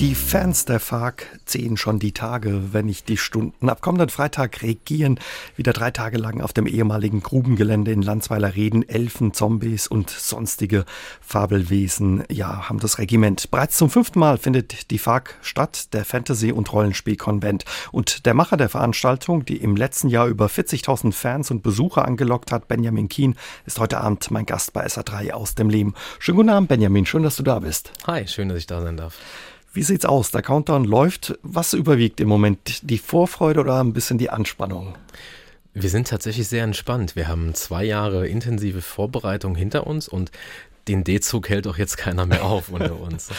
Die Fans der FARC zählen schon die Tage, wenn nicht die Stunden. Ab kommenden Freitag regieren wieder drei Tage lang auf dem ehemaligen Grubengelände in Landsweiler Reden Elfen, Zombies und sonstige Fabelwesen. Ja, haben das Regiment. Bereits zum fünften Mal findet die FARC statt, der Fantasy- und Rollenspielkonvent. Und der Macher der Veranstaltung, die im letzten Jahr über 40.000 Fans und Besucher angelockt hat, Benjamin Kien, ist heute Abend mein Gast bei SA3 aus dem Leben. Schönen guten Abend, Benjamin. Schön, dass du da bist. Hi, schön, dass ich da sein darf. Wie sieht's aus? Der Countdown läuft. Was überwiegt im Moment? Die Vorfreude oder ein bisschen die Anspannung? Wir sind tatsächlich sehr entspannt. Wir haben zwei Jahre intensive Vorbereitung hinter uns und den D-Zug hält doch jetzt keiner mehr auf unter uns.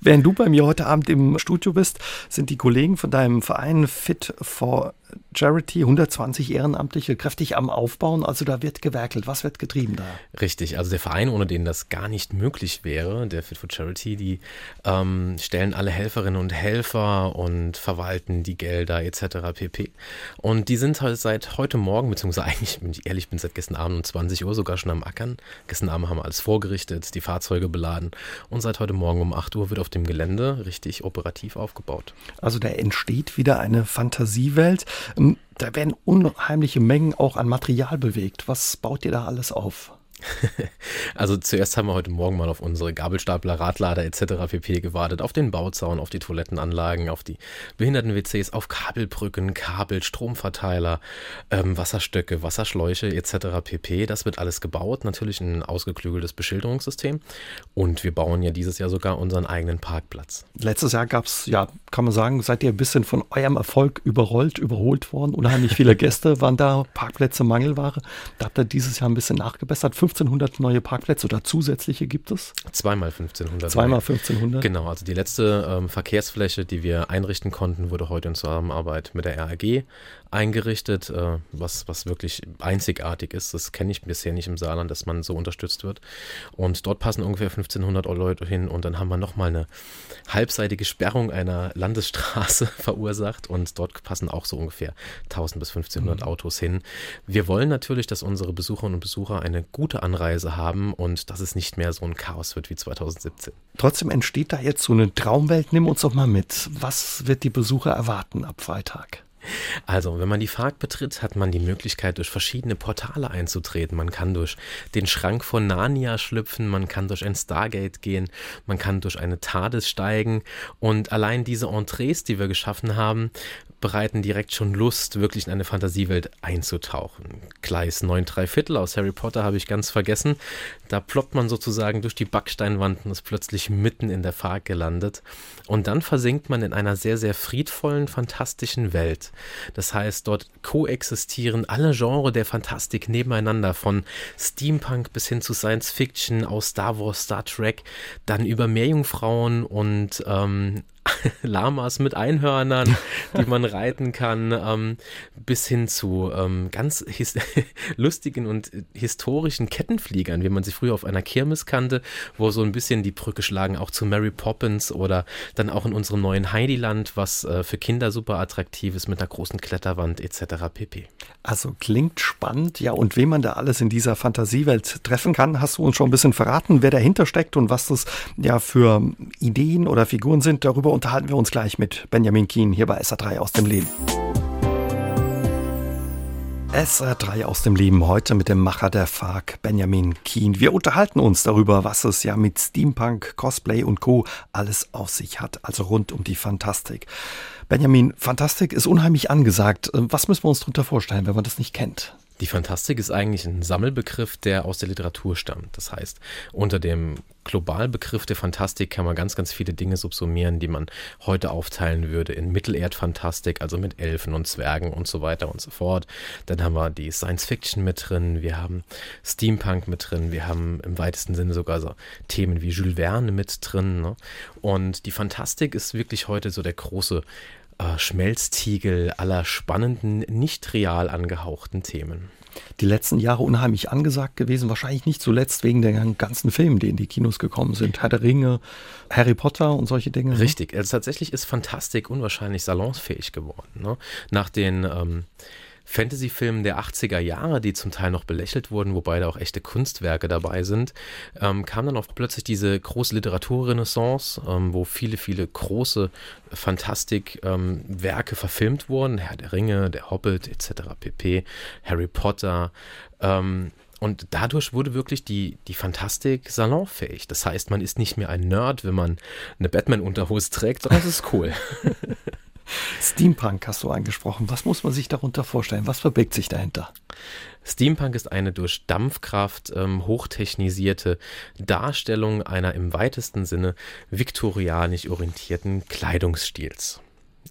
Während du bei mir heute Abend im Studio bist, sind die Kollegen von deinem Verein Fit for Charity, 120 Ehrenamtliche, kräftig am Aufbauen. Also da wird gewerkelt. Was wird getrieben da? Richtig, also der Verein, ohne den das gar nicht möglich wäre, der Fit for Charity, die ähm, stellen alle Helferinnen und Helfer und verwalten die Gelder etc. pp. Und die sind halt seit heute Morgen, beziehungsweise eigentlich, wenn ich ehrlich bin, seit gestern Abend um 20 Uhr sogar schon am Ackern. Gestern Abend haben wir alles vorgerichtet, die Fahrzeuge beladen und seit heute Morgen um 8 Uhr wird auf dem Gelände richtig operativ aufgebaut. Also da entsteht wieder eine Fantasiewelt. Ähm, da werden unheimliche Mengen auch an Material bewegt. Was baut ihr da alles auf? also zuerst haben wir heute Morgen mal auf unsere Gabelstapler, Radlader etc. pp. gewartet, auf den Bauzaun, auf die Toilettenanlagen, auf die Behinderten-WCs, auf Kabelbrücken, Kabel, Stromverteiler, ähm, Wasserstöcke, Wasserschläuche etc. pp. Das wird alles gebaut, natürlich ein ausgeklügeltes Beschilderungssystem und wir bauen ja dieses Jahr sogar unseren eigenen Parkplatz. Letztes Jahr gab es, ja, kann man sagen, seid ihr ein bisschen von eurem Erfolg überrollt, überholt worden. Unheimlich viele Gäste waren da, Parkplätze Mangelware. Da habt ihr dieses Jahr ein bisschen nachgebessert. 1500 neue Parkplätze oder zusätzliche gibt es? Zweimal 1500. Zweimal 1500? Genau, also die letzte ähm, Verkehrsfläche, die wir einrichten konnten, wurde heute in Zusammenarbeit mit der RAG eingerichtet, äh, was, was wirklich einzigartig ist. Das kenne ich bisher nicht im Saarland, dass man so unterstützt wird. Und dort passen ungefähr 1500 Leute hin und dann haben wir nochmal eine halbseitige Sperrung einer Landesstraße verursacht und dort passen auch so ungefähr 1000 bis 1500 mhm. Autos hin. Wir wollen natürlich, dass unsere Besucherinnen und Besucher eine gute Anreise haben und dass es nicht mehr so ein Chaos wird wie 2017. Trotzdem entsteht da jetzt so eine Traumwelt. Nimm uns doch mal mit. Was wird die Besucher erwarten ab Freitag? Also, wenn man die FARC betritt, hat man die Möglichkeit, durch verschiedene Portale einzutreten. Man kann durch den Schrank von Narnia schlüpfen, man kann durch ein Stargate gehen, man kann durch eine TARDIS steigen und allein diese Entrees, die wir geschaffen haben, bereiten direkt schon Lust, wirklich in eine Fantasiewelt einzutauchen. Gleis 9 3 Viertel aus Harry Potter habe ich ganz vergessen. Da ploppt man sozusagen durch die Backsteinwand und ist plötzlich mitten in der Fahrt gelandet. Und dann versinkt man in einer sehr, sehr friedvollen, fantastischen Welt. Das heißt, dort koexistieren alle Genres der Fantastik nebeneinander, von Steampunk bis hin zu Science Fiction, aus Star Wars, Star Trek, dann über Meerjungfrauen und ähm, Lamas mit Einhörnern, die man reiten kann, ähm, bis hin zu ähm, ganz lustigen und historischen Kettenfliegern, wie man sie früher auf einer Kirmes kannte, wo so ein bisschen die Brücke schlagen, auch zu Mary Poppins oder dann auch in unserem neuen Heidiland, was äh, für Kinder super attraktiv ist mit einer großen Kletterwand etc. pp. Also klingt spannend, ja, und wen man da alles in dieser Fantasiewelt treffen kann, hast du uns schon ein bisschen verraten, wer dahinter steckt und was das ja für Ideen oder Figuren sind. Darüber unterhalten wir uns gleich mit Benjamin Kien hier bei SA3 aus dem Leben. SR3 aus dem Leben heute mit dem Macher der FARC, Benjamin Kien. Wir unterhalten uns darüber, was es ja mit Steampunk, Cosplay und Co. alles auf sich hat, also rund um die Fantastik. Benjamin, Fantastik ist unheimlich angesagt. Was müssen wir uns darunter vorstellen, wenn man das nicht kennt? Die Fantastik ist eigentlich ein Sammelbegriff, der aus der Literatur stammt. Das heißt, unter dem Globalbegriff der Fantastik kann man ganz, ganz viele Dinge subsumieren, die man heute aufteilen würde in Mittelerdfantastik, also mit Elfen und Zwergen und so weiter und so fort. Dann haben wir die Science Fiction mit drin, wir haben Steampunk mit drin, wir haben im weitesten Sinne sogar so Themen wie Jules Verne mit drin. Ne? Und die Fantastik ist wirklich heute so der große äh, Schmelztiegel aller spannenden, nicht real angehauchten Themen. Die letzten Jahre unheimlich angesagt gewesen, wahrscheinlich nicht zuletzt wegen den ganzen Filmen, die in die Kinos gekommen sind. Herr der Ringe, Harry Potter und solche Dinge. Ne? Richtig, also tatsächlich ist Fantastik unwahrscheinlich salonsfähig geworden. Ne? Nach den ähm, Fantasy-Filmen der 80er Jahre, die zum Teil noch belächelt wurden, wobei da auch echte Kunstwerke dabei sind, ähm, kam dann auch plötzlich diese große Literaturrenaissance, ähm, wo viele, viele große Fantastik-Werke ähm, verfilmt wurden. Herr der Ringe, der Hobbit etc. pp. Harry Potter. Ähm, und dadurch wurde wirklich die, die Fantastik salonfähig. Das heißt, man ist nicht mehr ein Nerd, wenn man eine Batman-Unterhose trägt, sondern es ist cool. Steampunk hast du angesprochen. Was muss man sich darunter vorstellen? Was verbirgt sich dahinter? Steampunk ist eine durch Dampfkraft ähm, hochtechnisierte Darstellung einer im weitesten Sinne viktorianisch orientierten Kleidungsstils.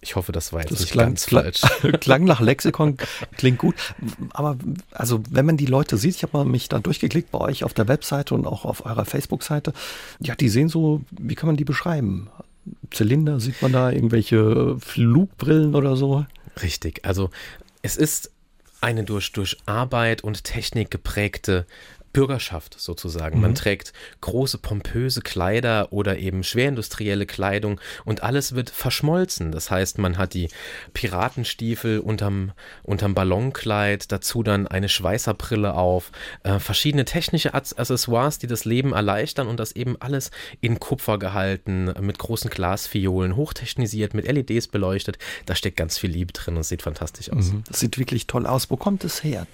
Ich hoffe, das war jetzt das nicht klang, ganz falsch. Klang nach Lexikon, klingt gut. Aber also, wenn man die Leute sieht, ich habe mich da durchgeklickt bei euch auf der Webseite und auch auf eurer Facebook-Seite. Ja, die sehen so, wie kann man die beschreiben? Zylinder, sieht man da irgendwelche Flugbrillen oder so? Richtig, also es ist eine durch, durch Arbeit und Technik geprägte Bürgerschaft sozusagen. Mhm. Man trägt große pompöse Kleider oder eben schwerindustrielle Kleidung und alles wird verschmolzen. Das heißt, man hat die Piratenstiefel unterm, unterm Ballonkleid, dazu dann eine Schweißerbrille auf, äh, verschiedene technische Accessoires, die das Leben erleichtern und das eben alles in Kupfer gehalten, mit großen Glasfiolen, hochtechnisiert, mit LEDs beleuchtet. Da steckt ganz viel Liebe drin und sieht fantastisch aus. Mhm. Das sieht wirklich toll aus. Wo kommt es her?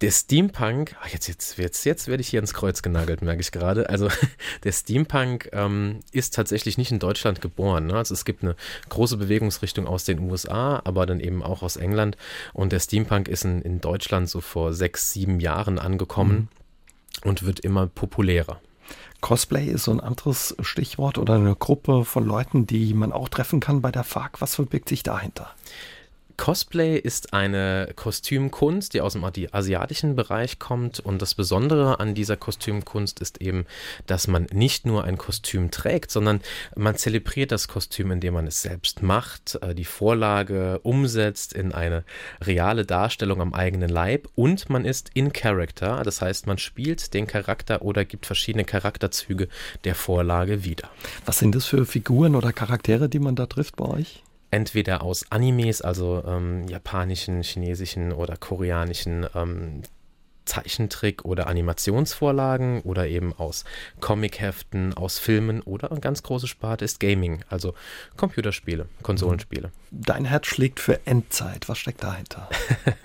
Der Steampunk, ach jetzt, jetzt, jetzt, jetzt werde ich hier ins Kreuz genagelt, merke ich gerade. Also der Steampunk ähm, ist tatsächlich nicht in Deutschland geboren. Ne? Also es gibt eine große Bewegungsrichtung aus den USA, aber dann eben auch aus England. Und der Steampunk ist in, in Deutschland so vor sechs, sieben Jahren angekommen mhm. und wird immer populärer. Cosplay ist so ein anderes Stichwort oder eine Gruppe von Leuten, die man auch treffen kann bei der FARC. Was verbirgt sich dahinter? Cosplay ist eine Kostümkunst, die aus dem asiatischen Bereich kommt. Und das Besondere an dieser Kostümkunst ist eben, dass man nicht nur ein Kostüm trägt, sondern man zelebriert das Kostüm, indem man es selbst macht, äh, die Vorlage umsetzt in eine reale Darstellung am eigenen Leib und man ist in Character. Das heißt, man spielt den Charakter oder gibt verschiedene Charakterzüge der Vorlage wieder. Was sind das für Figuren oder Charaktere, die man da trifft bei euch? Entweder aus Animes, also ähm, japanischen, chinesischen oder koreanischen ähm, Zeichentrick- oder Animationsvorlagen oder eben aus Comicheften, aus Filmen oder eine ganz große Sparte ist Gaming, also Computerspiele, Konsolenspiele. Dein Herz schlägt für Endzeit. Was steckt dahinter?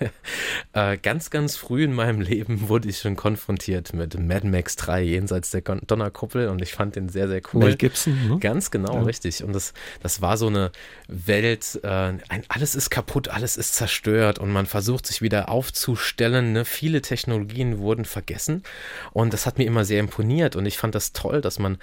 äh, ganz, ganz früh in meinem Leben wurde ich schon konfrontiert mit Mad Max 3 jenseits der Donnerkuppel und ich fand den sehr, sehr cool. Mel Gibson, ne? Ganz genau, ja. richtig. Und das, das war so eine Welt, äh, ein, alles ist kaputt, alles ist zerstört und man versucht sich wieder aufzustellen. Ne? Viele Technologien wurden vergessen. Und das hat mir immer sehr imponiert. Und ich fand das toll, dass man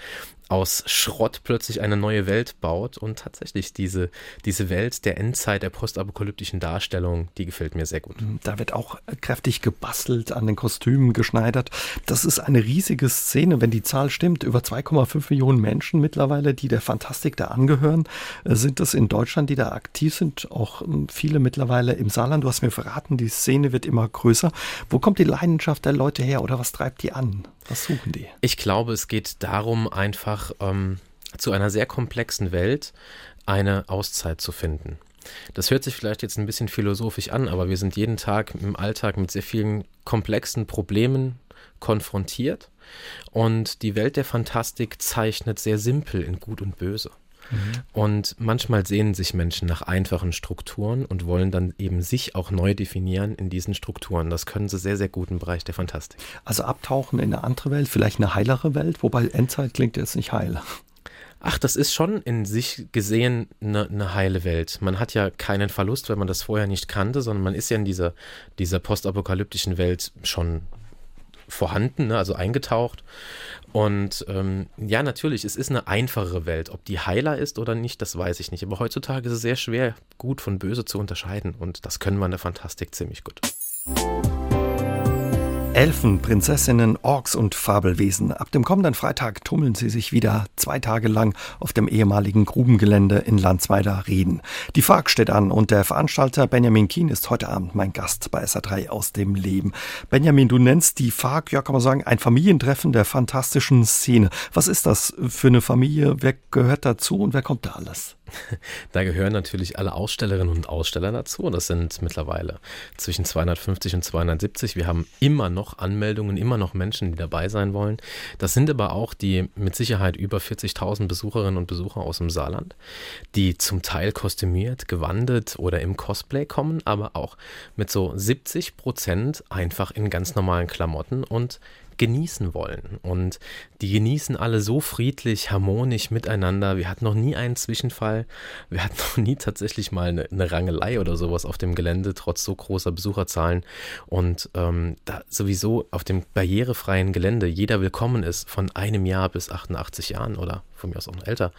aus Schrott plötzlich eine neue Welt baut und tatsächlich diese, diese Welt der Endzeit, der postapokalyptischen Darstellung, die gefällt mir sehr gut. Da wird auch kräftig gebastelt, an den Kostümen geschneidert. Das ist eine riesige Szene, wenn die Zahl stimmt. Über 2,5 Millionen Menschen mittlerweile, die der Fantastik da angehören, äh, sind es in Deutschland, die da aktiv sind. Auch ähm, viele mittlerweile im Saarland. Du hast mir verraten, die Szene wird immer größer. Wo kommt die Leidenschaft der Leute her oder was treibt die an? Was suchen die? Ich glaube, es geht darum, einfach ähm, zu einer sehr komplexen Welt eine Auszeit zu finden. Das hört sich vielleicht jetzt ein bisschen philosophisch an, aber wir sind jeden Tag im Alltag mit sehr vielen komplexen Problemen konfrontiert und die Welt der Fantastik zeichnet sehr simpel in Gut und Böse. Mhm. Und manchmal sehnen sich Menschen nach einfachen Strukturen und wollen dann eben sich auch neu definieren in diesen Strukturen. Das können sie sehr, sehr gut im Bereich der Fantastik. Also abtauchen in eine andere Welt, vielleicht eine heilere Welt, wobei Endzeit klingt jetzt nicht heil. Ach, das ist schon in sich gesehen eine, eine, heile Welt. Man hat ja keinen Verlust, wenn man das vorher nicht kannte, sondern man ist ja in dieser, dieser postapokalyptischen Welt schon vorhanden, ne, also eingetaucht. Und ähm, ja, natürlich, es ist eine einfachere Welt. Ob die heiler ist oder nicht, das weiß ich nicht. Aber heutzutage ist es sehr schwer, gut von böse zu unterscheiden. Und das können wir in der Fantastik ziemlich gut. Elfen, Prinzessinnen, Orks und Fabelwesen. Ab dem kommenden Freitag tummeln sie sich wieder zwei Tage lang auf dem ehemaligen Grubengelände in Landsweiler Rieden. Die FARC steht an und der Veranstalter Benjamin Kien ist heute Abend mein Gast bei SA3 aus dem Leben. Benjamin, du nennst die FARC, ja kann man sagen, ein Familientreffen der fantastischen Szene. Was ist das für eine Familie? Wer gehört dazu und wer kommt da alles? Da gehören natürlich alle Ausstellerinnen und Aussteller dazu. Das sind mittlerweile zwischen 250 und 270. Wir haben immer noch Anmeldungen, immer noch Menschen, die dabei sein wollen. Das sind aber auch die mit Sicherheit über 40.000 Besucherinnen und Besucher aus dem Saarland, die zum Teil kostümiert, gewandet oder im Cosplay kommen, aber auch mit so 70 Prozent einfach in ganz normalen Klamotten und genießen wollen. Und die genießen alle so friedlich, harmonisch miteinander. Wir hatten noch nie einen Zwischenfall. Wir hatten noch nie tatsächlich mal eine, eine Rangelei oder sowas auf dem Gelände, trotz so großer Besucherzahlen. Und ähm, da sowieso auf dem barrierefreien Gelände jeder willkommen ist, von einem Jahr bis 88 Jahren oder von mir aus auch noch älter,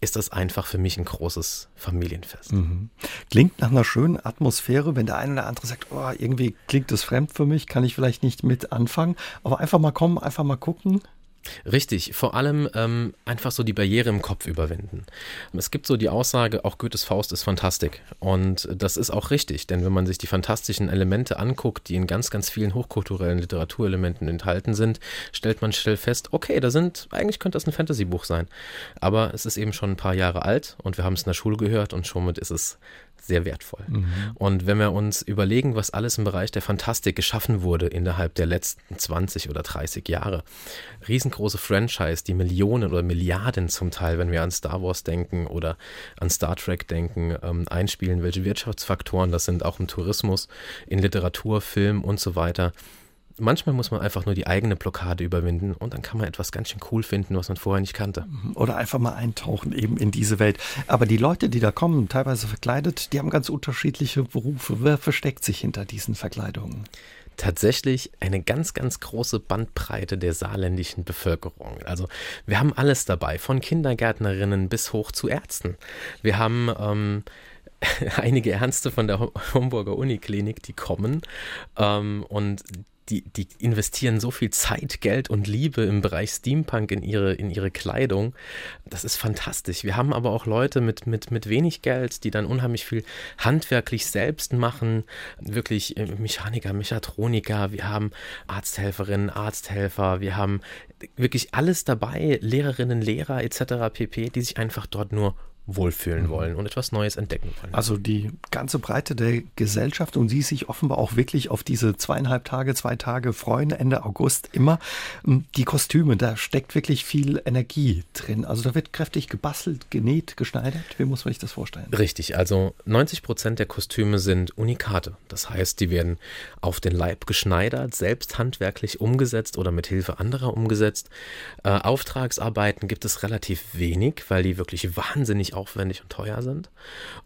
ist das einfach für mich ein großes Familienfest. Mhm. Klingt nach einer schönen Atmosphäre, wenn der eine oder andere sagt, oh, irgendwie klingt das fremd für mich, kann ich vielleicht nicht mit anfangen, aber einfach mal kommen, einfach mal gucken. Richtig, vor allem ähm, einfach so die Barriere im Kopf überwinden. Es gibt so die Aussage, auch Goethes Faust ist Fantastik. Und das ist auch richtig, denn wenn man sich die fantastischen Elemente anguckt, die in ganz, ganz vielen hochkulturellen Literaturelementen enthalten sind, stellt man schnell fest, okay, da sind, eigentlich könnte das ein Fantasy-Buch sein. Aber es ist eben schon ein paar Jahre alt und wir haben es in der Schule gehört und somit ist es sehr wertvoll. Mhm. Und wenn wir uns überlegen, was alles im Bereich der Fantastik geschaffen wurde innerhalb der letzten 20 oder 30 Jahre, riesengroße Franchise, die Millionen oder Milliarden zum Teil, wenn wir an Star Wars denken oder an Star Trek denken, ähm, einspielen, welche Wirtschaftsfaktoren das sind, auch im Tourismus, in Literatur, Film und so weiter manchmal muss man einfach nur die eigene Blockade überwinden und dann kann man etwas ganz schön cool finden, was man vorher nicht kannte. Oder einfach mal eintauchen eben in diese Welt. Aber die Leute, die da kommen, teilweise verkleidet, die haben ganz unterschiedliche Berufe. Wer versteckt sich hinter diesen Verkleidungen? tatsächlich eine ganz, ganz große Bandbreite der saarländischen Bevölkerung. Also wir haben alles dabei, von Kindergärtnerinnen bis hoch zu Ärzten. Wir haben ähm, einige Ärzte von der Homburger Uniklinik, die kommen ähm, und die, die investieren so viel Zeit, Geld und Liebe im Bereich Steampunk in ihre, in ihre Kleidung. Das ist fantastisch. Wir haben aber auch Leute mit, mit, mit wenig Geld, die dann unheimlich viel handwerklich selbst machen. Wirklich äh, Mechaniker, Mechatroniker, wir haben Arzthelferinnen, Arzthelfer, wir haben wirklich alles dabei, Lehrerinnen, Lehrer etc. pp., die sich einfach dort nur wohlfühlen mhm. wollen und etwas Neues entdecken wollen. Also die ganze Breite der Gesellschaft und sie sich offenbar auch wirklich auf diese zweieinhalb Tage, zwei Tage freuen, Ende August immer. Ähm, die Kostüme, da steckt wirklich viel Energie drin. Also da wird kräftig gebastelt, genäht, geschneidert. Wie muss man sich das vorstellen? Richtig, also 90 Prozent der Kostüme sind Unikate. Das heißt, die werden auf den Leib geschneidert, selbst handwerklich umgesetzt oder mit Hilfe anderer umgesetzt. Äh, Auftragsarbeiten gibt es relativ wenig, weil die wirklich wahnsinnig aufwendig und teuer sind.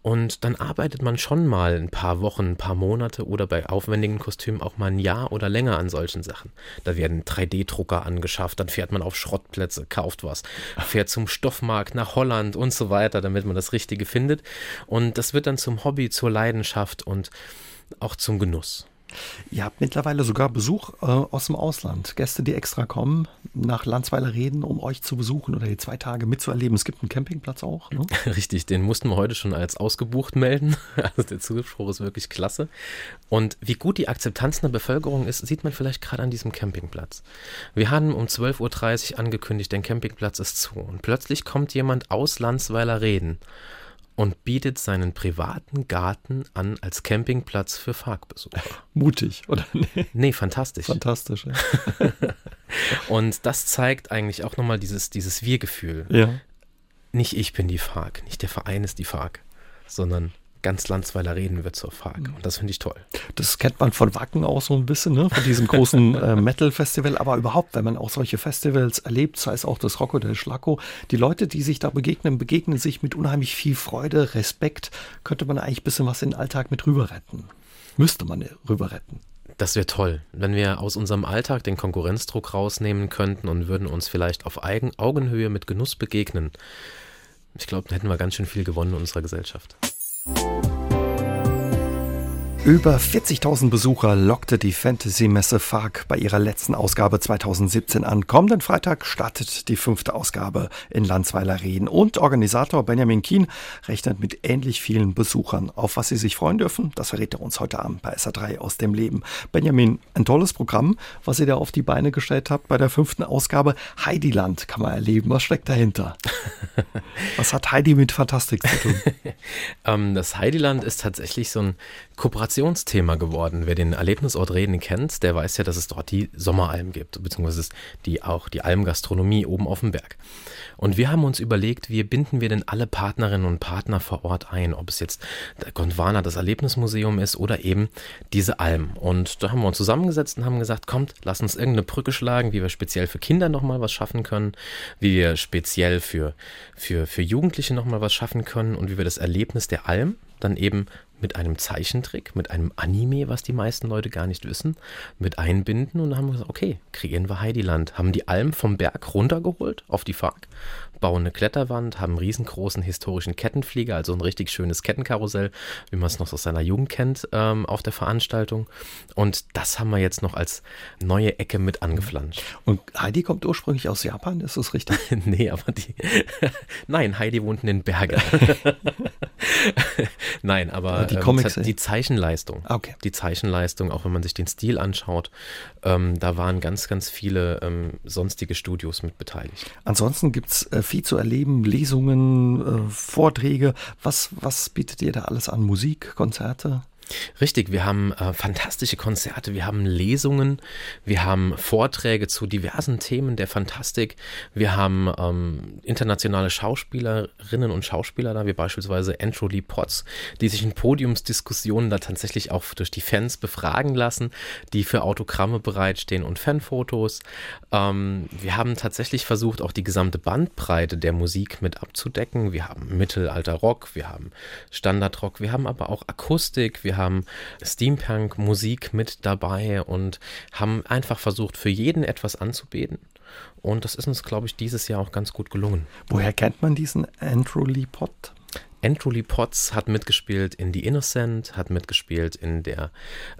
Und dann arbeitet man schon mal ein paar Wochen, ein paar Monate oder bei aufwendigen Kostümen auch mal ein Jahr oder länger an solchen Sachen. Da werden 3D-Drucker angeschafft, dann fährt man auf Schrottplätze, kauft was, fährt zum Stoffmarkt nach Holland und so weiter, damit man das Richtige findet. Und das wird dann zum Hobby, zur Leidenschaft und auch zum Genuss. Ihr habt mittlerweile sogar Besuch äh, aus dem Ausland. Gäste, die extra kommen, nach Landsweiler reden, um euch zu besuchen oder die zwei Tage mitzuerleben. Es gibt einen Campingplatz auch. Ne? Richtig, den mussten wir heute schon als ausgebucht melden. Also der Zuspruch ist wirklich klasse. Und wie gut die Akzeptanz in der Bevölkerung ist, sieht man vielleicht gerade an diesem Campingplatz. Wir haben um 12.30 Uhr angekündigt, der Campingplatz ist zu. Und plötzlich kommt jemand aus Landsweiler reden und bietet seinen privaten Garten an als Campingplatz für Parkbesucher. Mutig, oder? Nee, nee fantastisch. Fantastisch. Ja. und das zeigt eigentlich auch nochmal dieses, dieses Wir-Gefühl. Ja. Nicht ich bin die FARC, nicht der Verein ist die FARC, sondern ganz Landsweiler reden wird zur FARC. Mhm. Und das finde ich toll. Das kennt man von Wacken auch so ein bisschen, ne? von diesem großen äh, Metal-Festival. Aber überhaupt, wenn man auch solche Festivals erlebt, sei es auch das Rocco del Schlacco, die Leute, die sich da begegnen, begegnen sich mit unheimlich viel Freude, Respekt. Könnte man eigentlich ein bisschen was in den Alltag mit rüber retten. Müsste man rüber retten. Das wäre toll, wenn wir aus unserem Alltag den Konkurrenzdruck rausnehmen könnten und würden uns vielleicht auf Eigen Augenhöhe mit Genuss begegnen. Ich glaube, dann hätten wir ganz schön viel gewonnen in unserer Gesellschaft. Thank you Über 40.000 Besucher lockte die Fantasy-Messe FARC bei ihrer letzten Ausgabe 2017 an. Kommenden Freitag startet die fünfte Ausgabe in Landsweiler Reden und Organisator Benjamin Kien rechnet mit ähnlich vielen Besuchern. Auf was sie sich freuen dürfen, das verrät er uns heute Abend bei SA3 aus dem Leben. Benjamin, ein tolles Programm, was ihr da auf die Beine gestellt habt bei der fünften Ausgabe. Heidiland kann man erleben. Was steckt dahinter? was hat Heidi mit Fantastik zu tun? Ähm, das Heidiland ist tatsächlich so ein Kooperationsthema geworden. Wer den Erlebnisort Reden kennt, der weiß ja, dass es dort die Sommeralm gibt, beziehungsweise die, auch die Almgastronomie oben auf dem Berg. Und wir haben uns überlegt, wie binden wir denn alle Partnerinnen und Partner vor Ort ein, ob es jetzt der Gondwana, das Erlebnismuseum ist oder eben diese Alm. Und da haben wir uns zusammengesetzt und haben gesagt, kommt, lass uns irgendeine Brücke schlagen, wie wir speziell für Kinder nochmal was schaffen können, wie wir speziell für, für, für Jugendliche nochmal was schaffen können und wie wir das Erlebnis der Alm dann eben mit einem Zeichentrick, mit einem Anime, was die meisten Leute gar nicht wissen, mit einbinden und dann haben wir gesagt, okay, kreieren wir Heidiland, haben die Alm vom Berg runtergeholt auf die Fark, bauen eine Kletterwand, haben einen riesengroßen historischen Kettenflieger, also ein richtig schönes Kettenkarussell, wie man es noch aus seiner Jugend kennt, ähm, auf der Veranstaltung. Und das haben wir jetzt noch als neue Ecke mit angeflanscht. Und Heidi kommt ursprünglich aus Japan, ist das richtig? nee, aber die. Nein, Heidi wohnt in den Bergen. Nein, aber die, Comics, ähm, die Zeichenleistung. Okay. Die Zeichenleistung, auch wenn man sich den Stil anschaut, ähm, da waren ganz, ganz viele ähm, sonstige Studios mit beteiligt. Ansonsten gibt es äh, viel zu erleben, Lesungen, äh, Vorträge. Was, was bietet ihr da alles an? Musik, Konzerte? Richtig, wir haben äh, fantastische Konzerte, wir haben Lesungen, wir haben Vorträge zu diversen Themen der Fantastik, wir haben ähm, internationale Schauspielerinnen und Schauspieler da, wie beispielsweise Andrew Lee Potts, die sich in Podiumsdiskussionen da tatsächlich auch durch die Fans befragen lassen, die für Autogramme bereitstehen und Fanfotos. Ähm, wir haben tatsächlich versucht, auch die gesamte Bandbreite der Musik mit abzudecken. Wir haben Mittelalter Rock, wir haben Standardrock, wir haben aber auch Akustik, wir haben Steampunk-Musik mit dabei und haben einfach versucht, für jeden etwas anzubieten. Und das ist uns, glaube ich, dieses Jahr auch ganz gut gelungen. Woher kennt man diesen Andrew Lee Pott? Lee Potts hat mitgespielt in The Innocent, hat mitgespielt in der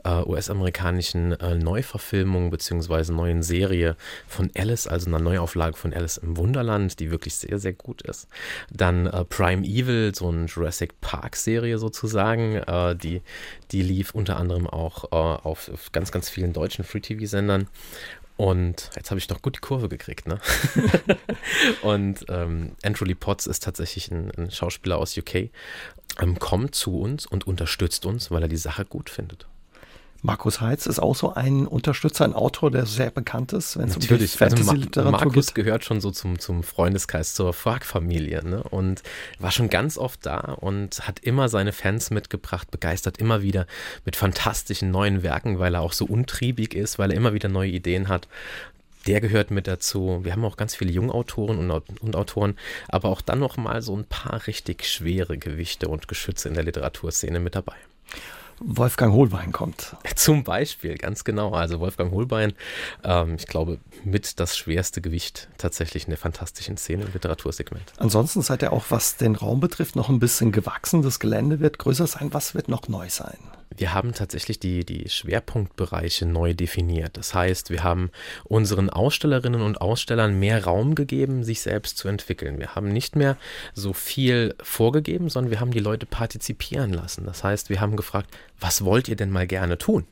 äh, US-amerikanischen äh, Neuverfilmung bzw. neuen Serie von Alice, also einer Neuauflage von Alice im Wunderland, die wirklich sehr, sehr gut ist. Dann äh, Prime Evil, so eine Jurassic Park-Serie sozusagen, äh, die, die lief unter anderem auch äh, auf, auf ganz, ganz vielen deutschen Free-TV-Sendern. Und jetzt habe ich doch gut die Kurve gekriegt, ne? und ähm, Andrew Lee Potts ist tatsächlich ein, ein Schauspieler aus UK, ähm, kommt zu uns und unterstützt uns, weil er die Sache gut findet. Markus Heitz ist auch so ein Unterstützer, ein Autor, der sehr bekannt ist, wenn es um die Fantasy-Literatur also Markus geht. gehört schon so zum, zum Freundeskreis, zur Frag-Familie ne? und war schon ganz oft da und hat immer seine Fans mitgebracht, begeistert immer wieder mit fantastischen neuen Werken, weil er auch so untriebig ist, weil er immer wieder neue Ideen hat der gehört mit dazu. Wir haben auch ganz viele Jungautoren und, und Autoren, aber auch dann noch mal so ein paar richtig schwere Gewichte und Geschütze in der Literaturszene mit dabei. Wolfgang Holbein kommt. Zum Beispiel, ganz genau. Also Wolfgang Holbein, ähm, ich glaube, mit das schwerste Gewicht tatsächlich in der fantastischen Szene im Literatursegment. Ansonsten seid ihr auch, was den Raum betrifft, noch ein bisschen gewachsen. Das Gelände wird größer sein. Was wird noch neu sein? wir haben tatsächlich die, die Schwerpunktbereiche neu definiert. Das heißt, wir haben unseren Ausstellerinnen und Ausstellern mehr Raum gegeben, sich selbst zu entwickeln. Wir haben nicht mehr so viel vorgegeben, sondern wir haben die Leute partizipieren lassen. Das heißt, wir haben gefragt, was wollt ihr denn mal gerne tun?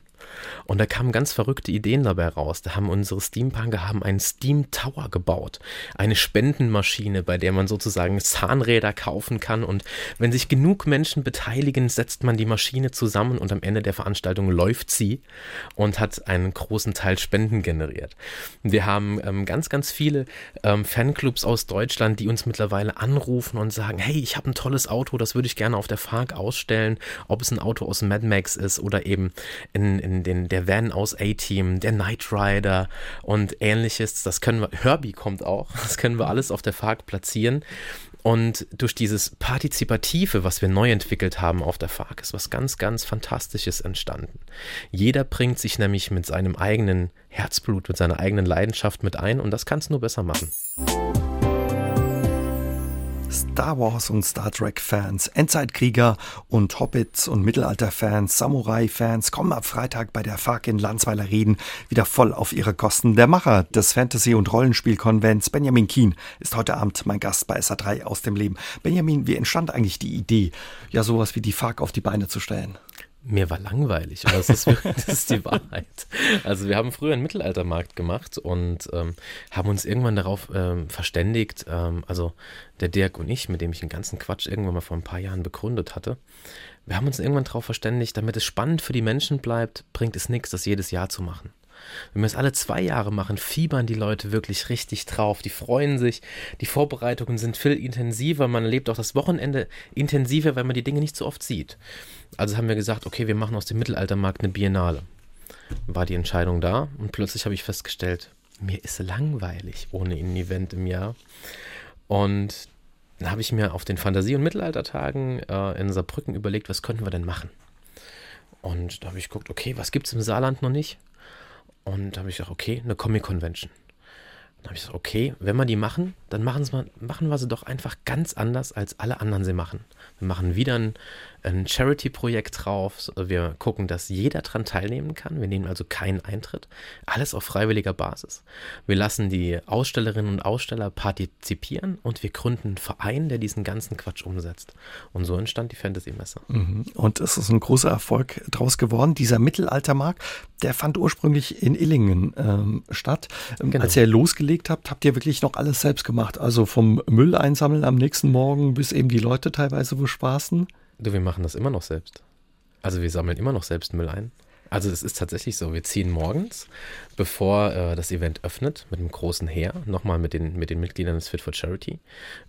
Und da kamen ganz verrückte Ideen dabei raus. Da haben unsere Steampunker haben einen Steam Tower gebaut. Eine Spendenmaschine, bei der man sozusagen Zahnräder kaufen kann. Und wenn sich genug Menschen beteiligen, setzt man die Maschine zusammen und am Ende der Veranstaltung läuft sie und hat einen großen Teil Spenden generiert. Wir haben ähm, ganz, ganz viele ähm, Fanclubs aus Deutschland, die uns mittlerweile anrufen und sagen, hey, ich habe ein tolles Auto, das würde ich gerne auf der FARC ausstellen, ob es ein Auto aus Mad Max ist oder eben in, in den, der Van aus A-Team, der Knight Rider und ähnliches. Das können wir, Herbie kommt auch, das können wir alles auf der FARC platzieren. Und durch dieses Partizipative, was wir neu entwickelt haben auf der FARC, ist was ganz, ganz Fantastisches entstanden. Jeder bringt sich nämlich mit seinem eigenen Herzblut, mit seiner eigenen Leidenschaft mit ein und das kann es nur besser machen. Star Wars und Star Trek-Fans, Endzeitkrieger und Hobbits und Mittelalter-Fans, Samurai-Fans kommen ab Freitag bei der FARC in Landsweiler Reden wieder voll auf ihre Kosten. Der Macher des Fantasy- und Rollenspielkonvents, Benjamin Kien, ist heute Abend mein Gast bei SA3 aus dem Leben. Benjamin, wie entstand eigentlich die Idee, ja sowas wie die FARC auf die Beine zu stellen? Mir war langweilig, aber das ist, das ist die Wahrheit. Also wir haben früher einen Mittelaltermarkt gemacht und ähm, haben uns irgendwann darauf ähm, verständigt, ähm, also der Dirk und ich, mit dem ich den ganzen Quatsch irgendwann mal vor ein paar Jahren begründet hatte, wir haben uns irgendwann darauf verständigt, damit es spannend für die Menschen bleibt, bringt es nichts, das jedes Jahr zu machen. Wenn wir es alle zwei Jahre machen, fiebern die Leute wirklich richtig drauf. Die freuen sich. Die Vorbereitungen sind viel intensiver. Man erlebt auch das Wochenende intensiver, weil man die Dinge nicht so oft sieht. Also haben wir gesagt, okay, wir machen aus dem Mittelaltermarkt eine Biennale. War die Entscheidung da und plötzlich habe ich festgestellt, mir ist langweilig ohne ein Event im Jahr. Und dann habe ich mir auf den Fantasie- und Mittelaltertagen äh, in Saarbrücken überlegt, was könnten wir denn machen? Und da habe ich geguckt, okay, was gibt es im Saarland noch nicht? Und da habe ich gesagt, okay, eine Comic-Convention. Dann habe ich gesagt, okay, wenn wir die machen, dann machen, mal, machen wir sie doch einfach ganz anders, als alle anderen sie machen. Wir machen wieder ein, ein Charity-Projekt drauf. Wir gucken, dass jeder daran teilnehmen kann. Wir nehmen also keinen Eintritt. Alles auf freiwilliger Basis. Wir lassen die Ausstellerinnen und Aussteller partizipieren und wir gründen einen Verein, der diesen ganzen Quatsch umsetzt. Und so entstand die Fantasy-Messe. Mhm. Und es ist ein großer Erfolg draus geworden. Dieser Mittelaltermarkt, der fand ursprünglich in Illingen ähm, statt. Ähm, genau. Als ihr losgelegt habt, habt ihr wirklich noch alles selbst gemacht. Also vom Müll einsammeln am nächsten Morgen bis eben die Leute teilweise bespaßen. Du, wir machen das immer noch selbst. Also wir sammeln immer noch selbst Müll ein. Also es ist tatsächlich so, wir ziehen morgens, bevor äh, das Event öffnet, mit einem großen Heer, nochmal mit den, mit den Mitgliedern des Fit for Charity,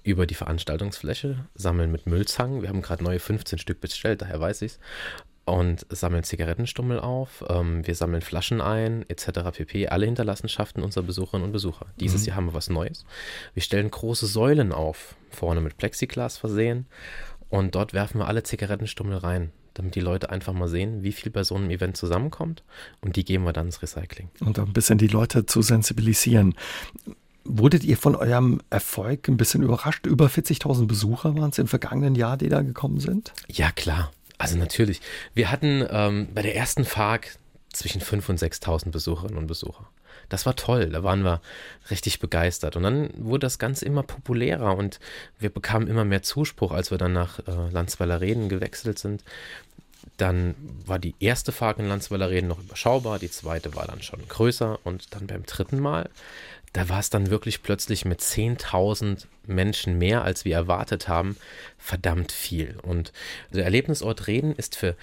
über die Veranstaltungsfläche, sammeln mit Müllzangen. Wir haben gerade neue 15 Stück bestellt, daher weiß ich es. Und sammeln Zigarettenstummel auf, ähm, wir sammeln Flaschen ein, etc. pp. Alle Hinterlassenschaften unserer Besucherinnen und Besucher. Dieses mhm. Jahr haben wir was Neues. Wir stellen große Säulen auf, vorne mit Plexiglas versehen und dort werfen wir alle Zigarettenstummel rein, damit die Leute einfach mal sehen, wie viel bei so einem Event zusammenkommt. Und die geben wir dann ins Recycling. Und ein bisschen die Leute zu sensibilisieren. Wurdet ihr von eurem Erfolg ein bisschen überrascht? Über 40.000 Besucher waren es im vergangenen Jahr, die da gekommen sind? Ja, klar. Also natürlich. Wir hatten ähm, bei der ersten FARC zwischen 5.000 und 6.000 Besucherinnen und Besucher. Das war toll, da waren wir richtig begeistert. Und dann wurde das Ganze immer populärer und wir bekamen immer mehr Zuspruch, als wir dann nach äh, Landsweiler Reden gewechselt sind. Dann war die erste Fahrt in Landsweiler Reden noch überschaubar, die zweite war dann schon größer und dann beim dritten Mal, da war es dann wirklich plötzlich mit 10.000 Menschen mehr, als wir erwartet haben, verdammt viel. Und der Erlebnisort Reden ist für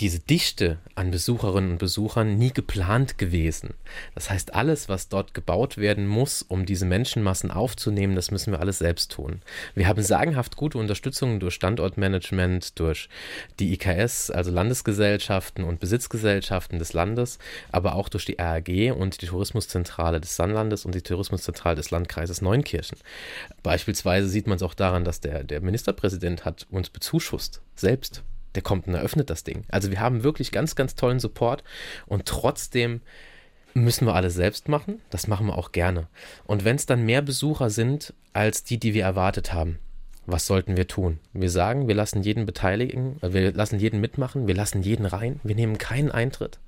diese Dichte an Besucherinnen und Besuchern nie geplant gewesen. Das heißt, alles, was dort gebaut werden muss, um diese Menschenmassen aufzunehmen, das müssen wir alles selbst tun. Wir haben sagenhaft gute Unterstützung durch Standortmanagement, durch die IKS, also Landesgesellschaften und Besitzgesellschaften des Landes, aber auch durch die RAG und die Tourismuszentrale des Sannlandes und die Tourismuszentrale des Landkreises Neunkirchen. Beispielsweise sieht man es auch daran, dass der, der Ministerpräsident hat uns bezuschusst, selbst der kommt und eröffnet das Ding. Also wir haben wirklich ganz, ganz tollen Support und trotzdem müssen wir alles selbst machen. Das machen wir auch gerne. Und wenn es dann mehr Besucher sind als die, die wir erwartet haben, was sollten wir tun? Wir sagen, wir lassen jeden beteiligen, äh, wir lassen jeden mitmachen, wir lassen jeden rein, wir nehmen keinen Eintritt.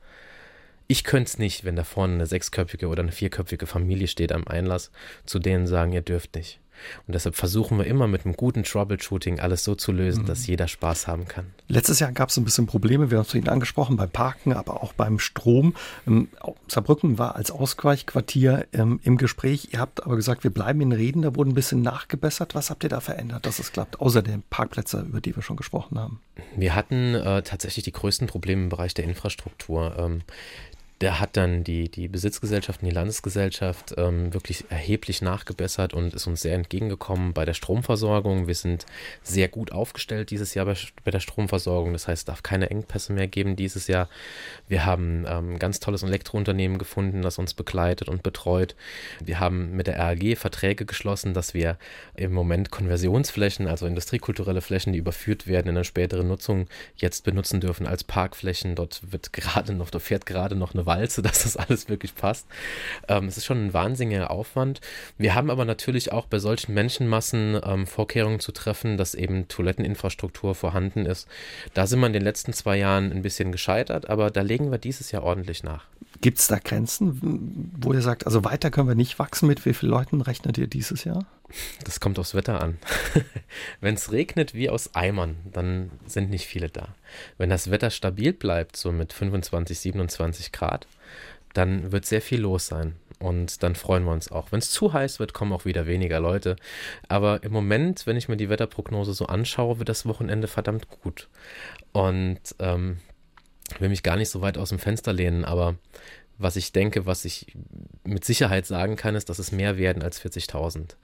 Ich könnte es nicht, wenn da vorne eine sechsköpfige oder eine vierköpfige Familie steht am Einlass, zu denen sagen, ihr dürft nicht. Und deshalb versuchen wir immer mit einem guten Troubleshooting alles so zu lösen, mhm. dass jeder Spaß haben kann. Letztes Jahr gab es ein bisschen Probleme, wir haben es vorhin angesprochen, beim Parken, aber auch beim Strom. Ähm, Saarbrücken war als Ausweichquartier ähm, im Gespräch. Ihr habt aber gesagt, wir bleiben in Reden, da wurde ein bisschen nachgebessert. Was habt ihr da verändert, dass es klappt, außer den Parkplätze, über die wir schon gesprochen haben? Wir hatten äh, tatsächlich die größten Probleme im Bereich der Infrastruktur. Ähm, da hat dann die, die Besitzgesellschaft und die Landesgesellschaft ähm, wirklich erheblich nachgebessert und ist uns sehr entgegengekommen bei der Stromversorgung. Wir sind sehr gut aufgestellt dieses Jahr bei, bei der Stromversorgung. Das heißt, es darf keine Engpässe mehr geben dieses Jahr. Wir haben ähm, ein ganz tolles Elektrounternehmen gefunden, das uns begleitet und betreut. Wir haben mit der RAG Verträge geschlossen, dass wir im Moment Konversionsflächen, also industriekulturelle Flächen, die überführt werden in eine spätere Nutzung, jetzt benutzen dürfen als Parkflächen. Dort wird gerade noch, da fährt gerade noch eine Walze, dass das alles wirklich passt. Ähm, es ist schon ein wahnsinniger Aufwand. Wir haben aber natürlich auch bei solchen Menschenmassen ähm, Vorkehrungen zu treffen, dass eben Toiletteninfrastruktur vorhanden ist. Da sind wir in den letzten zwei Jahren ein bisschen gescheitert, aber da legen wir dieses Jahr ordentlich nach. Gibt es da Grenzen, wo ihr sagt, also weiter können wir nicht wachsen? Mit wie vielen Leuten rechnet ihr dieses Jahr? Das kommt aufs Wetter an. Wenn es regnet wie aus Eimern, dann sind nicht viele da. Wenn das Wetter stabil bleibt, so mit 25, 27 Grad, dann wird sehr viel los sein. Und dann freuen wir uns auch. Wenn es zu heiß wird, kommen auch wieder weniger Leute. Aber im Moment, wenn ich mir die Wetterprognose so anschaue, wird das Wochenende verdammt gut. Und ähm, will mich gar nicht so weit aus dem Fenster lehnen, aber was ich denke, was ich mit Sicherheit sagen kann, ist, dass es mehr werden als 40.000.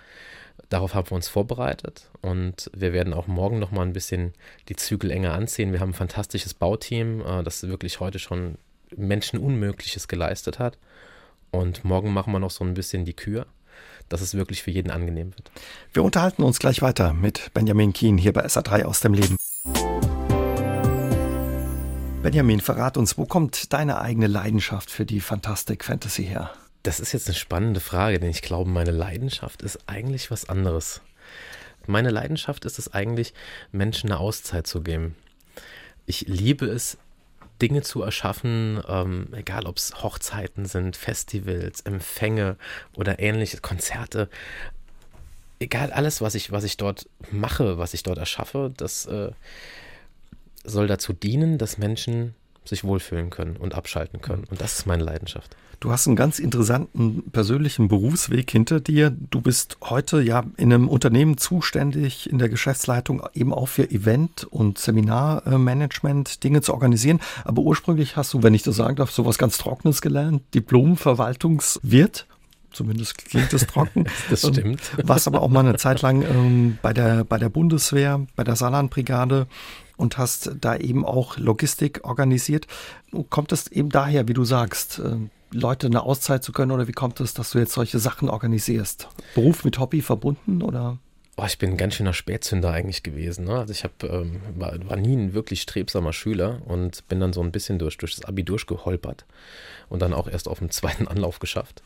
Darauf haben wir uns vorbereitet und wir werden auch morgen noch mal ein bisschen die Zügel enger anziehen. Wir haben ein fantastisches Bauteam, äh, das wirklich heute schon Menschen Unmögliches geleistet hat. Und morgen machen wir noch so ein bisschen die Kür, dass es wirklich für jeden angenehm wird. Wir unterhalten uns gleich weiter mit Benjamin Kien hier bei SA3 aus dem Leben. Benjamin, verrat uns, wo kommt deine eigene Leidenschaft für die Fantastic Fantasy her? Das ist jetzt eine spannende Frage, denn ich glaube, meine Leidenschaft ist eigentlich was anderes. Meine Leidenschaft ist es eigentlich, Menschen eine Auszeit zu geben. Ich liebe es, Dinge zu erschaffen, ähm, egal ob es Hochzeiten sind, Festivals, Empfänge oder ähnliche Konzerte. Egal alles, was ich, was ich dort mache, was ich dort erschaffe, das äh, soll dazu dienen, dass Menschen sich wohlfühlen können und abschalten können. Und das ist meine Leidenschaft. Du hast einen ganz interessanten persönlichen Berufsweg hinter dir. Du bist heute ja in einem Unternehmen zuständig, in der Geschäftsleitung eben auch für Event- und Seminarmanagement Dinge zu organisieren. Aber ursprünglich hast du, wenn ich das sagen darf, so was ganz Trockenes gelernt, Diplom-Verwaltungswirt zumindest klingt es trocken. das stimmt. Was aber auch mal eine Zeit lang ähm, bei, der, bei der Bundeswehr, bei der Saarlandbrigade und hast da eben auch Logistik organisiert. Kommt es eben daher, wie du sagst, äh, Leute eine Auszeit zu können oder wie kommt es, dass du jetzt solche Sachen organisierst? Beruf mit Hobby verbunden oder? Oh, ich bin ein ganz schöner Spätzünder eigentlich gewesen. Ne? Also ich hab, ähm, war, war, nie ein wirklich strebsamer Schüler und bin dann so ein bisschen durch, durch das Abi durchgeholpert und dann auch erst auf dem zweiten Anlauf geschafft.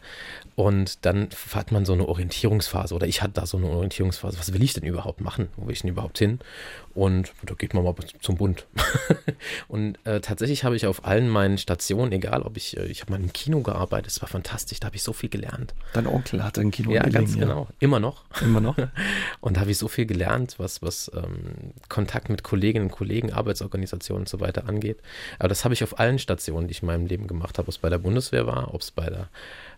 Und dann hat man so eine Orientierungsphase oder ich hatte da so eine Orientierungsphase. Was will ich denn überhaupt machen? Wo will ich denn überhaupt hin? Und da geht man mal zum Bund. und äh, tatsächlich habe ich auf allen meinen Stationen, egal ob ich, äh, ich habe mal im Kino gearbeitet, es war fantastisch, da habe ich so viel gelernt. Dein Onkel hatte ein Kino. Ja, ganz Berlin, genau. Immer noch. Immer noch. und da habe ich so viel gelernt, was, was ähm, Kontakt mit Kolleginnen und Kollegen, Arbeitsorganisationen und so weiter angeht. Aber das habe ich auf allen Stationen, die ich in meinem Leben gemacht habe, ob es bei der Bundeswehr war, ob es bei der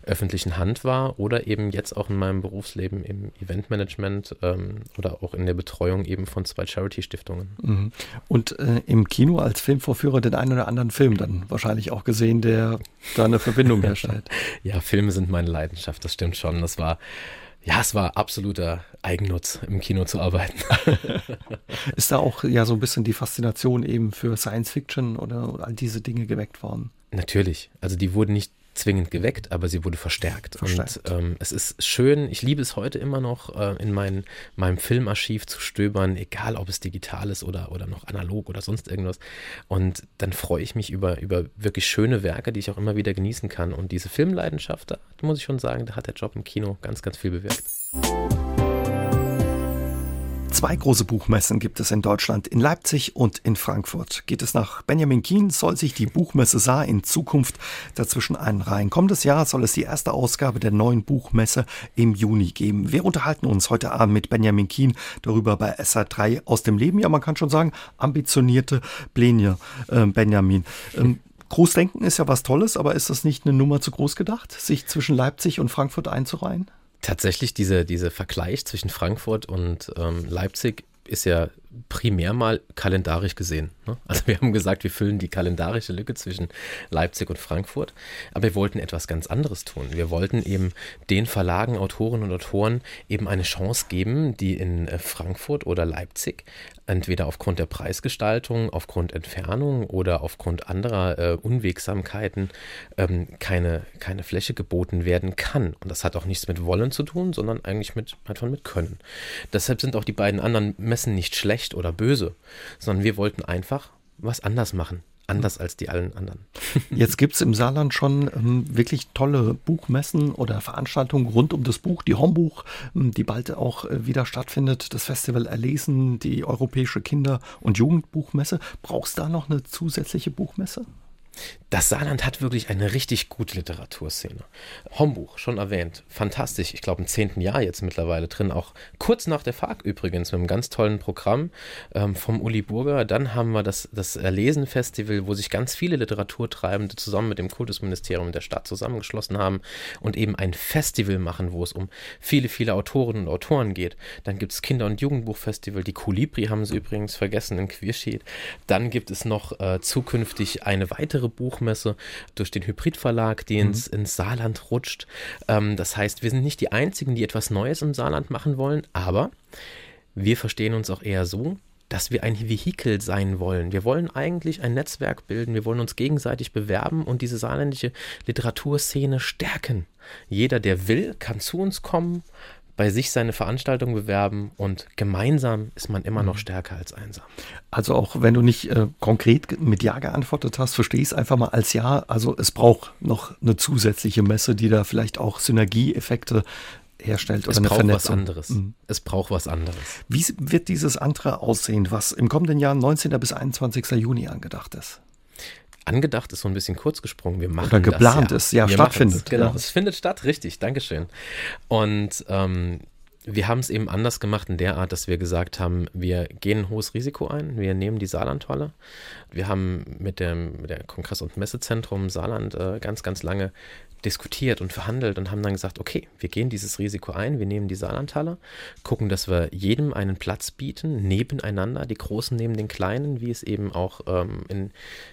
öffentlichen Hand war oder eben jetzt auch in meinem Berufsleben im Eventmanagement ähm, oder auch in der Betreuung eben von zwei Charity-Stiftungen. Mhm. Und äh, im Kino als Filmvorführer den einen oder anderen Film dann wahrscheinlich auch gesehen, der da eine Verbindung herstellt. ja, Filme sind meine Leidenschaft, das stimmt schon. Das war ja, es war absoluter Eigennutz, im Kino zu arbeiten. Ist da auch ja so ein bisschen die Faszination eben für Science Fiction oder all diese Dinge geweckt worden? Natürlich. Also die wurden nicht zwingend geweckt, aber sie wurde verstärkt. verstärkt. Und ähm, es ist schön, ich liebe es heute immer noch, äh, in mein, meinem Filmarchiv zu stöbern, egal ob es digital ist oder, oder noch analog oder sonst irgendwas. Und dann freue ich mich über, über wirklich schöne Werke, die ich auch immer wieder genießen kann. Und diese Filmleidenschaft, da muss ich schon sagen, da hat der Job im Kino ganz, ganz viel bewirkt. Zwei große Buchmessen gibt es in Deutschland, in Leipzig und in Frankfurt. Geht es nach Benjamin Kien, soll sich die Buchmesse Saar in Zukunft dazwischen einreihen. Kommendes Jahr soll es die erste Ausgabe der neuen Buchmesse im Juni geben. Wir unterhalten uns heute Abend mit Benjamin Kien darüber bei SA3 aus dem Leben. Ja, man kann schon sagen, ambitionierte Pläne, äh, Benjamin. Ähm, Großdenken ist ja was Tolles, aber ist das nicht eine Nummer zu groß gedacht, sich zwischen Leipzig und Frankfurt einzureihen? Tatsächlich, dieser diese Vergleich zwischen Frankfurt und ähm, Leipzig ist ja primär mal kalendarisch gesehen. Ne? Also wir haben gesagt, wir füllen die kalendarische Lücke zwischen Leipzig und Frankfurt, aber wir wollten etwas ganz anderes tun. Wir wollten eben den Verlagen, Autoren und Autoren eben eine Chance geben, die in äh, Frankfurt oder Leipzig entweder aufgrund der Preisgestaltung, aufgrund Entfernung oder aufgrund anderer äh, Unwegsamkeiten ähm, keine, keine Fläche geboten werden kann. Und das hat auch nichts mit Wollen zu tun, sondern eigentlich mit, einfach mit Können. Deshalb sind auch die beiden anderen Messen nicht schlecht oder böse, sondern wir wollten einfach was anders machen. Anders als die allen anderen. Jetzt gibt es im Saarland schon ähm, wirklich tolle Buchmessen oder Veranstaltungen rund um das Buch, die Hombuch, ähm, die bald auch äh, wieder stattfindet, das Festival Erlesen, die Europäische Kinder- und Jugendbuchmesse. Brauchst du da noch eine zusätzliche Buchmesse? Das Saarland hat wirklich eine richtig gute Literaturszene. Hombuch, schon erwähnt, fantastisch. Ich glaube, im zehnten Jahr jetzt mittlerweile drin, auch kurz nach der FARC übrigens, mit einem ganz tollen Programm ähm, vom Uli Burger. Dann haben wir das, das Erlesen-Festival, wo sich ganz viele Literaturtreibende zusammen mit dem Kultusministerium der Stadt zusammengeschlossen haben und eben ein Festival machen, wo es um viele, viele Autorinnen und Autoren geht. Dann gibt es Kinder- und Jugendbuchfestival, die Kolibri haben sie übrigens vergessen in Queersheet. Dann gibt es noch äh, zukünftig eine weitere Buchmesse durch den Hybrid-Verlag, die ins, mhm. ins Saarland rutscht. Ähm, das heißt, wir sind nicht die Einzigen, die etwas Neues im Saarland machen wollen, aber wir verstehen uns auch eher so, dass wir ein Vehikel sein wollen. Wir wollen eigentlich ein Netzwerk bilden, wir wollen uns gegenseitig bewerben und diese saarländische Literaturszene stärken. Jeder, der will, kann zu uns kommen, bei sich seine Veranstaltung bewerben und gemeinsam ist man immer noch mhm. stärker als einsam. Also auch wenn du nicht äh, konkret mit Ja geantwortet hast, verstehe ich es einfach mal als Ja. Also es braucht noch eine zusätzliche Messe, die da vielleicht auch Synergieeffekte herstellt oder es braucht Vernetzung. was anderes. Mhm. Es braucht was anderes. Wie wird dieses andere aussehen, was im kommenden Jahr 19. bis 21. Juni angedacht ist? Angedacht ist so ein bisschen kurz gesprungen. Wir machen Oder geplant das, ist, ja, stattfindet. Genau, ja. es findet statt, richtig, Dankeschön. Und ähm, wir haben es eben anders gemacht in der Art, dass wir gesagt haben, wir gehen ein hohes Risiko ein, wir nehmen die Saarlandtolle. Wir haben mit dem, mit der Kongress- und Messezentrum Saarland äh, ganz, ganz lange diskutiert und verhandelt und haben dann gesagt, okay, wir gehen dieses Risiko ein, wir nehmen die Saarlandhalle, gucken, dass wir jedem einen Platz bieten, nebeneinander, die Großen neben den Kleinen, wie es eben auch ähm, in,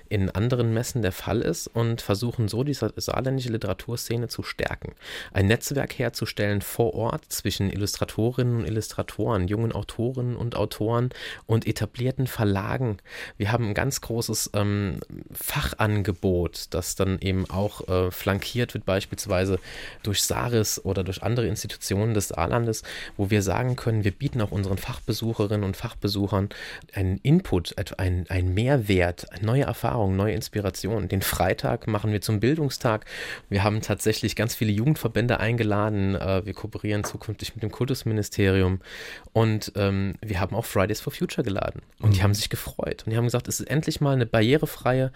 in anderen Messen der Fall ist und versuchen so die saarländische Literaturszene zu stärken. Ein Netzwerk herzustellen vor Ort zwischen Illustratorinnen und Illustratoren, jungen Autorinnen und Autoren und etablierten Verlagen. Wir haben ein ganz großes ähm, Fachangebot, das dann eben auch äh, flankiert wird beispielsweise durch Saris oder durch andere Institutionen des Saarlandes, wo wir sagen können, wir bieten auch unseren Fachbesucherinnen und Fachbesuchern einen Input, einen, einen Mehrwert, neue Erfahrungen, neue Inspirationen. Den Freitag machen wir zum Bildungstag. Wir haben tatsächlich ganz viele Jugendverbände eingeladen. Äh, wir kooperieren zukünftig mit dem Kultusministerium und ähm, wir haben auch Fridays for Future geladen. Und die mhm. haben sich gefreut und die haben gesagt, es ist endlich mal eine barrierefreie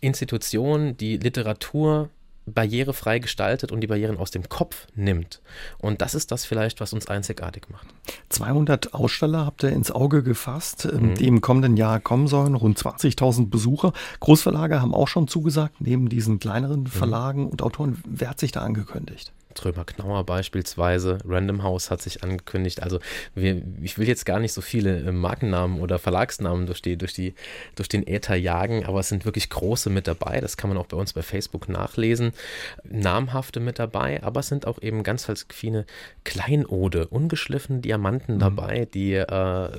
Institution, die Literatur barrierefrei gestaltet und die Barrieren aus dem Kopf nimmt. Und das ist das vielleicht, was uns einzigartig macht. 200 Aussteller habt ihr ins Auge gefasst, ähm, mhm. die im kommenden Jahr kommen sollen, rund 20.000 Besucher. Großverlage haben auch schon zugesagt, neben diesen kleineren mhm. Verlagen mhm. und Autoren. Wer hat sich da angekündigt? Trömer Knauer beispielsweise, Random House hat sich angekündigt. Also wir, ich will jetzt gar nicht so viele äh, Markennamen oder Verlagsnamen durch, die, durch, die, durch den Äther jagen, aber es sind wirklich große mit dabei. Das kann man auch bei uns bei Facebook nachlesen. Namhafte mit dabei, aber es sind auch eben ganz viele Kleinode, ungeschliffene Diamanten mhm. dabei, die äh,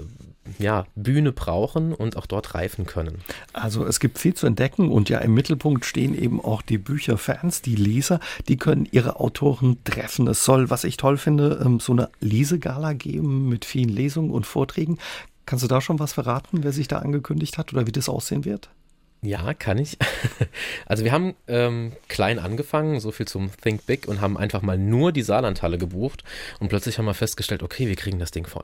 ja, Bühne brauchen und auch dort reifen können. Also es gibt viel zu entdecken und ja im Mittelpunkt stehen eben auch die Bücherfans, die Leser, die können ihre Autoren treffen. Es soll, was ich toll finde, ähm, so eine Lesegala geben mit vielen Lesungen und Vorträgen. Kannst du da schon was verraten, wer sich da angekündigt hat oder wie das aussehen wird? Ja, kann ich. Also wir haben ähm, klein angefangen, so viel zum Think Big und haben einfach mal nur die Saarlandhalle gebucht und plötzlich haben wir festgestellt, okay, wir kriegen das Ding voll.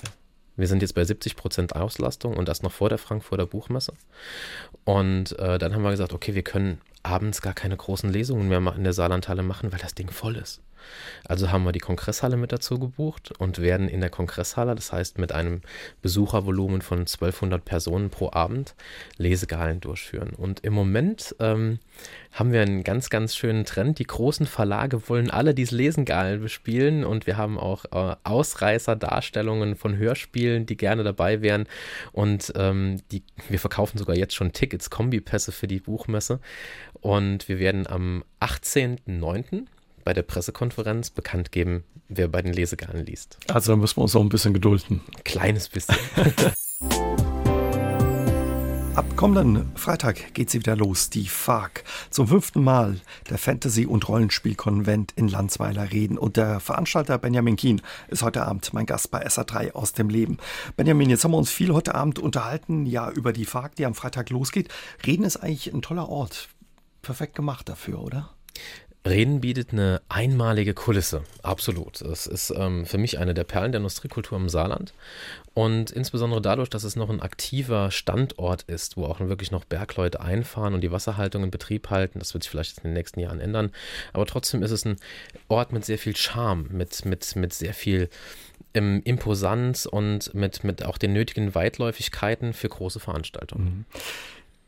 Wir sind jetzt bei 70 Prozent Auslastung und das noch vor der Frankfurter Buchmesse. Und äh, dann haben wir gesagt, okay, wir können abends gar keine großen Lesungen mehr in der Saarlandhalle machen, weil das Ding voll ist. Also haben wir die Kongresshalle mit dazu gebucht und werden in der Kongresshalle, das heißt mit einem Besuchervolumen von 1200 Personen pro Abend, Lesegalen durchführen. Und im Moment ähm, haben wir einen ganz, ganz schönen Trend. Die großen Verlage wollen alle diese Lesengalen bespielen und wir haben auch äh, Ausreißer-Darstellungen von Hörspielen, die gerne dabei wären. Und ähm, die, wir verkaufen sogar jetzt schon Tickets, Kombipässe für die Buchmesse. Und wir werden am 18.09 bei der Pressekonferenz bekannt geben, wer bei den Lesegalen liest. Also da müssen wir uns auch ein bisschen gedulden. Ein kleines bisschen. Ab kommenden Freitag geht sie wieder los, die FARC. Zum fünften Mal der Fantasy- und Rollenspielkonvent in Landsweiler Reden. Und der Veranstalter Benjamin Kien ist heute Abend mein Gast bei SA3 aus dem Leben. Benjamin, jetzt haben wir uns viel heute Abend unterhalten, ja, über die FARC, die am Freitag losgeht. Reden ist eigentlich ein toller Ort. Perfekt gemacht dafür, oder? Reden bietet eine einmalige Kulisse, absolut. Es ist ähm, für mich eine der Perlen der Industriekultur im Saarland. Und insbesondere dadurch, dass es noch ein aktiver Standort ist, wo auch wirklich noch Bergleute einfahren und die Wasserhaltung in Betrieb halten. Das wird sich vielleicht in den nächsten Jahren ändern. Aber trotzdem ist es ein Ort mit sehr viel Charme, mit, mit, mit sehr viel ähm, Imposanz und mit, mit auch den nötigen Weitläufigkeiten für große Veranstaltungen. Mhm.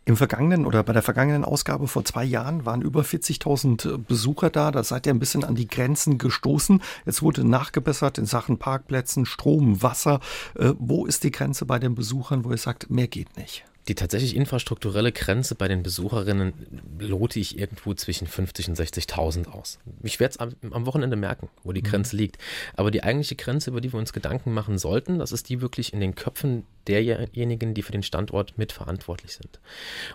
Im vergangenen oder bei der vergangenen Ausgabe vor zwei Jahren waren über 40.000 Besucher da. Da seid ihr ein bisschen an die Grenzen gestoßen. Jetzt wurde nachgebessert in Sachen Parkplätzen, Strom, Wasser. Äh, wo ist die Grenze bei den Besuchern, wo ihr sagt, mehr geht nicht? Die tatsächlich infrastrukturelle Grenze bei den Besucherinnen lote ich irgendwo zwischen 50 und 60.000 aus. Ich werde es am, am, Wochenende merken, wo die mhm. Grenze liegt. Aber die eigentliche Grenze, über die wir uns Gedanken machen sollten, das ist die wirklich in den Köpfen derjenigen, die für den Standort mitverantwortlich sind.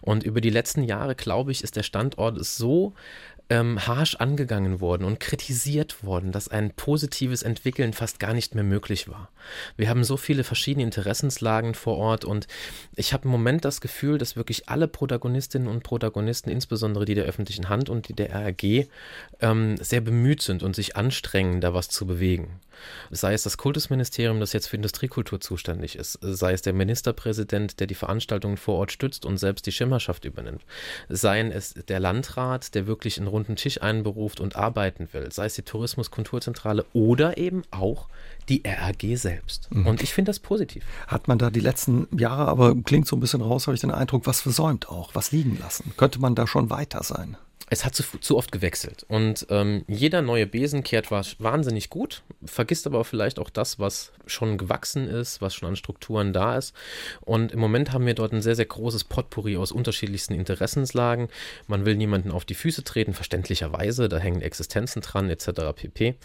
Und über die letzten Jahre, glaube ich, ist der Standort so ähm, harsch angegangen worden und kritisiert worden, dass ein positives Entwickeln fast gar nicht mehr möglich war. Wir haben so viele verschiedene Interessenslagen vor Ort und ich habe im Moment das Gefühl, dass wirklich alle Protagonistinnen und Protagonisten, insbesondere die der öffentlichen Hand und die der RAG, ähm, sehr bemüht sind und sich anstrengen, da was zu bewegen. Sei es das Kultusministerium, das jetzt für Industriekultur zuständig ist, sei es der Ministerpräsident, der die Veranstaltungen vor Ort stützt und selbst die Schirmherrschaft übernimmt, seien es der Landrat, der wirklich einen runden Tisch einberuft und arbeiten will, sei es die Tourismus-Kulturzentrale oder eben auch die RAG selbst. Mhm. Und ich finde das positiv. Hat man da die letzten Jahre, aber klingt so ein bisschen raus, habe ich den Eindruck, was versäumt auch, was liegen lassen? Könnte man da schon weiter sein? Es hat zu, zu oft gewechselt. Und ähm, jeder neue Besen kehrt wahnsinnig gut, vergisst aber vielleicht auch das, was schon gewachsen ist, was schon an Strukturen da ist. Und im Moment haben wir dort ein sehr, sehr großes Potpourri aus unterschiedlichsten Interessenslagen. Man will niemanden auf die Füße treten, verständlicherweise, da hängen Existenzen dran, etc. pp.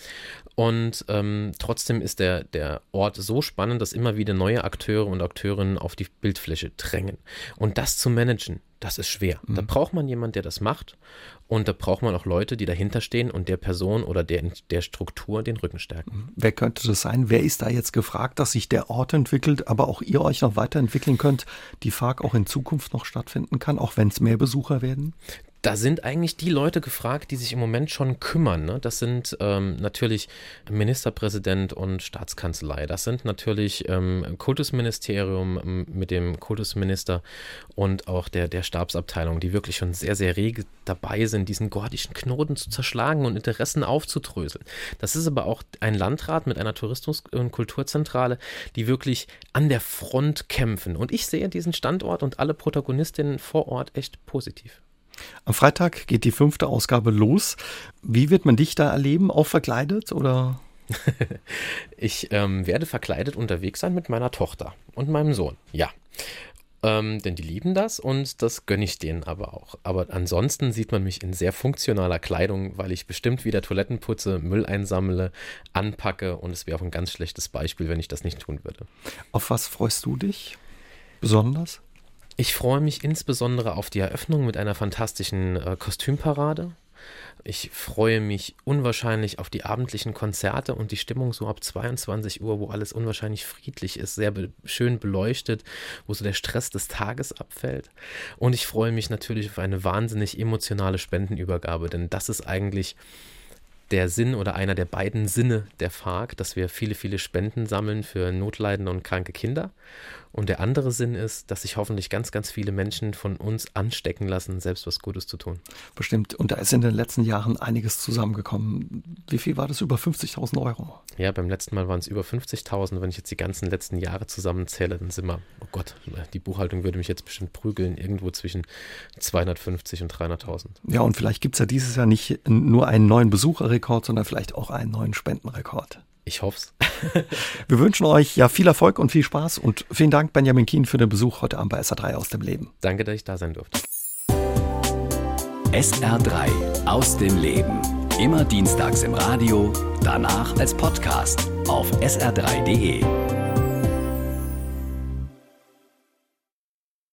Und ähm, trotzdem ist der, der Ort so spannend, dass immer wieder neue Akteure und Akteurinnen auf die Bildfläche drängen. Und das zu managen, das ist schwer. Mhm. Da braucht man jemanden, der das macht. Und da braucht man auch Leute, die dahinter stehen und der Person oder der, der Struktur den Rücken stärken. Mhm. Wer könnte das sein? Wer ist da jetzt gefragt, dass sich der Ort entwickelt, aber auch ihr euch noch weiterentwickeln könnt, die FARC auch in Zukunft noch stattfinden kann, auch wenn es mehr Besucher werden? Da sind eigentlich die Leute gefragt, die sich im Moment schon kümmern. Ne? Das sind ähm, natürlich Ministerpräsident und Staatskanzlei. Das sind natürlich ähm, Kultusministerium ähm, mit dem Kultusminister und auch der, der Stabsabteilung, die wirklich schon sehr, sehr rege dabei sind, diesen gordischen Knoten zu zerschlagen und Interessen aufzudröseln. Das ist aber auch ein Landrat mit einer Tourismus- und Kulturzentrale, die wirklich an der Front kämpfen. Und ich sehe diesen Standort und alle Protagonistinnen vor Ort echt positiv. Am Freitag geht die fünfte Ausgabe los. Wie wird man dich da erleben? Auch verkleidet oder? ich ähm, werde verkleidet unterwegs sein mit meiner Tochter und meinem Sohn. Ja. Ähm, denn die lieben das und das gönne ich denen aber auch. Aber ansonsten sieht man mich in sehr funktionaler Kleidung, weil ich bestimmt wieder Toiletten putze, Müll einsammle, anpacke und es wäre auch ein ganz schlechtes Beispiel, wenn ich das nicht tun würde. Auf was freust du dich besonders? Ich freue mich insbesondere auf die Eröffnung mit einer fantastischen äh, Kostümparade. Ich freue mich unwahrscheinlich auf die abendlichen Konzerte und die Stimmung so ab 22 Uhr, wo alles unwahrscheinlich friedlich ist, sehr be schön beleuchtet, wo so der Stress des Tages abfällt. Und ich freue mich natürlich auf eine wahnsinnig emotionale Spendenübergabe, denn das ist eigentlich der Sinn oder einer der beiden Sinne der FARC, dass wir viele, viele Spenden sammeln für notleidende und kranke Kinder und der andere Sinn ist, dass sich hoffentlich ganz, ganz viele Menschen von uns anstecken lassen, selbst was Gutes zu tun. Bestimmt. Und da ist in den letzten Jahren einiges zusammengekommen. Wie viel war das? Über 50.000 Euro? Ja, beim letzten Mal waren es über 50.000. Wenn ich jetzt die ganzen letzten Jahre zusammenzähle, dann sind wir, oh Gott, die Buchhaltung würde mich jetzt bestimmt prügeln, irgendwo zwischen 250 und 300.000. Ja, und vielleicht gibt es ja dieses Jahr nicht nur einen neuen Besucherrekord, sondern vielleicht auch einen neuen Spendenrekord. Ich hoff's. Wir wünschen euch ja viel Erfolg und viel Spaß und vielen Dank, Benjamin Kien, für den Besuch heute Abend bei SR3 aus dem Leben. Danke, dass ich da sein durfte. SR3 aus dem Leben. Immer dienstags im Radio, danach als Podcast auf sr3.de.